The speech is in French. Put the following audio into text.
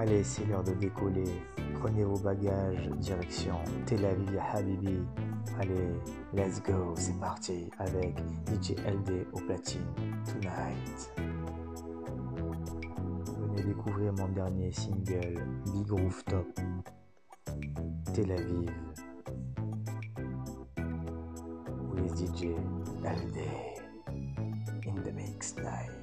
Allez, c'est l'heure de décoller. Prenez vos bagages, direction Tel Aviv Habibi. Allez, let's go, c'est parti avec DJ LD au platine tonight. Venez découvrir mon dernier single, Big Rooftop, Tel Aviv, with DJ LD in the mix night.